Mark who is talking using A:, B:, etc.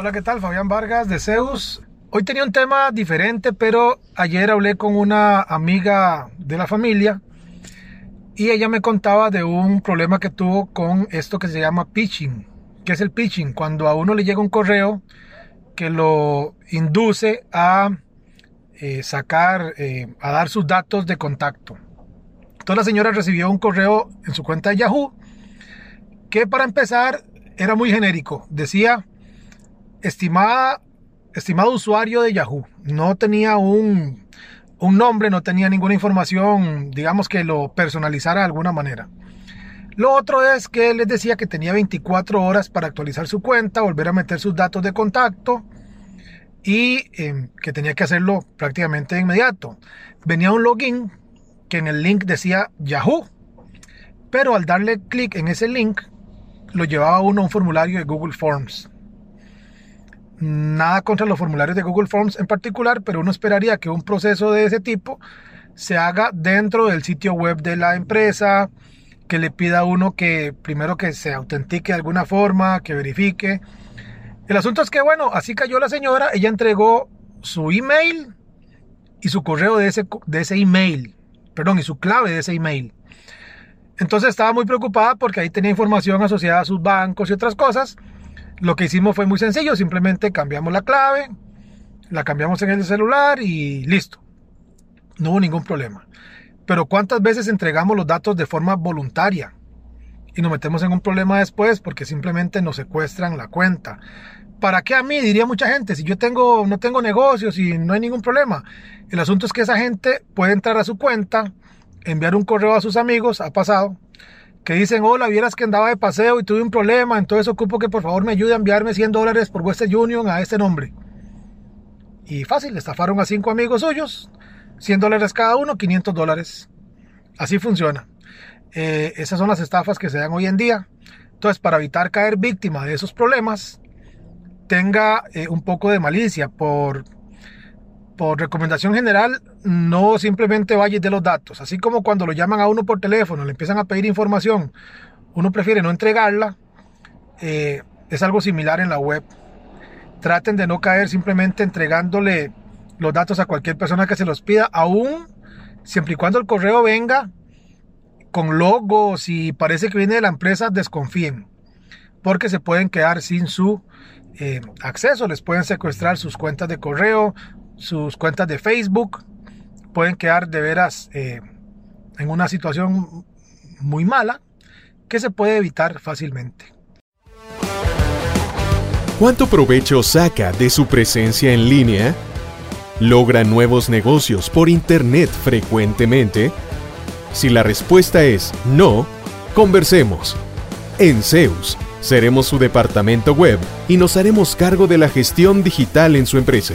A: Hola, ¿qué tal? Fabián Vargas de Zeus. Hoy tenía un tema diferente, pero ayer hablé con una amiga de la familia y ella me contaba de un problema que tuvo con esto que se llama pitching. ¿Qué es el pitching? Cuando a uno le llega un correo que lo induce a eh, sacar, eh, a dar sus datos de contacto. Entonces la señora recibió un correo en su cuenta de Yahoo que para empezar era muy genérico. Decía estimada, estimado usuario de Yahoo. No tenía un, un nombre, no tenía ninguna información, digamos que lo personalizara de alguna manera. Lo otro es que les decía que tenía 24 horas para actualizar su cuenta, volver a meter sus datos de contacto y em, que tenía que hacerlo prácticamente de inmediato. Venía un login que en el link decía Yahoo, pero al darle clic en ese link lo llevaba uno a un formulario de Google Forms. Nada contra los formularios de Google Forms en particular, pero uno esperaría que un proceso de ese tipo se haga dentro del sitio web de la empresa, que le pida a uno que primero que se autentique de alguna forma, que verifique. El asunto es que, bueno, así cayó la señora, ella entregó su email y su correo de ese, de ese email, perdón, y su clave de ese email. Entonces estaba muy preocupada porque ahí tenía información asociada a sus bancos y otras cosas. Lo que hicimos fue muy sencillo, simplemente cambiamos la clave, la cambiamos en el celular y listo. No hubo ningún problema. Pero ¿cuántas veces entregamos los datos de forma voluntaria? Y nos metemos en un problema después porque simplemente nos secuestran la cuenta. ¿Para qué a mí? Diría mucha gente. Si yo tengo, no tengo negocios y no hay ningún problema. El asunto es que esa gente puede entrar a su cuenta, enviar un correo a sus amigos, ha pasado, que dicen, hola, vieras que andaba de paseo y tuve un problema, entonces ocupo que por favor me ayude a enviarme 100 dólares por Western Union a este nombre. Y fácil, estafaron a cinco amigos suyos, 100 dólares cada uno, 500 dólares. Así funciona. Eh, esas son las estafas que se dan hoy en día. Entonces, para evitar caer víctima de esos problemas, tenga eh, un poco de malicia por por recomendación general, no simplemente vayas de los datos. Así como cuando lo llaman a uno por teléfono, le empiezan a pedir información, uno prefiere no entregarla, eh, es algo similar en la web. Traten de no caer simplemente entregándole los datos a cualquier persona que se los pida, aún siempre y cuando el correo venga con logos y parece que viene de la empresa, desconfíen, porque se pueden quedar sin su eh, acceso, les pueden secuestrar sus cuentas de correo, sus cuentas de Facebook, pueden quedar de veras eh, en una situación muy mala que se puede evitar fácilmente.
B: ¿Cuánto provecho saca de su presencia en línea? ¿Logra nuevos negocios por Internet frecuentemente? Si la respuesta es no, conversemos. En Zeus, seremos su departamento web y nos haremos cargo de la gestión digital en su empresa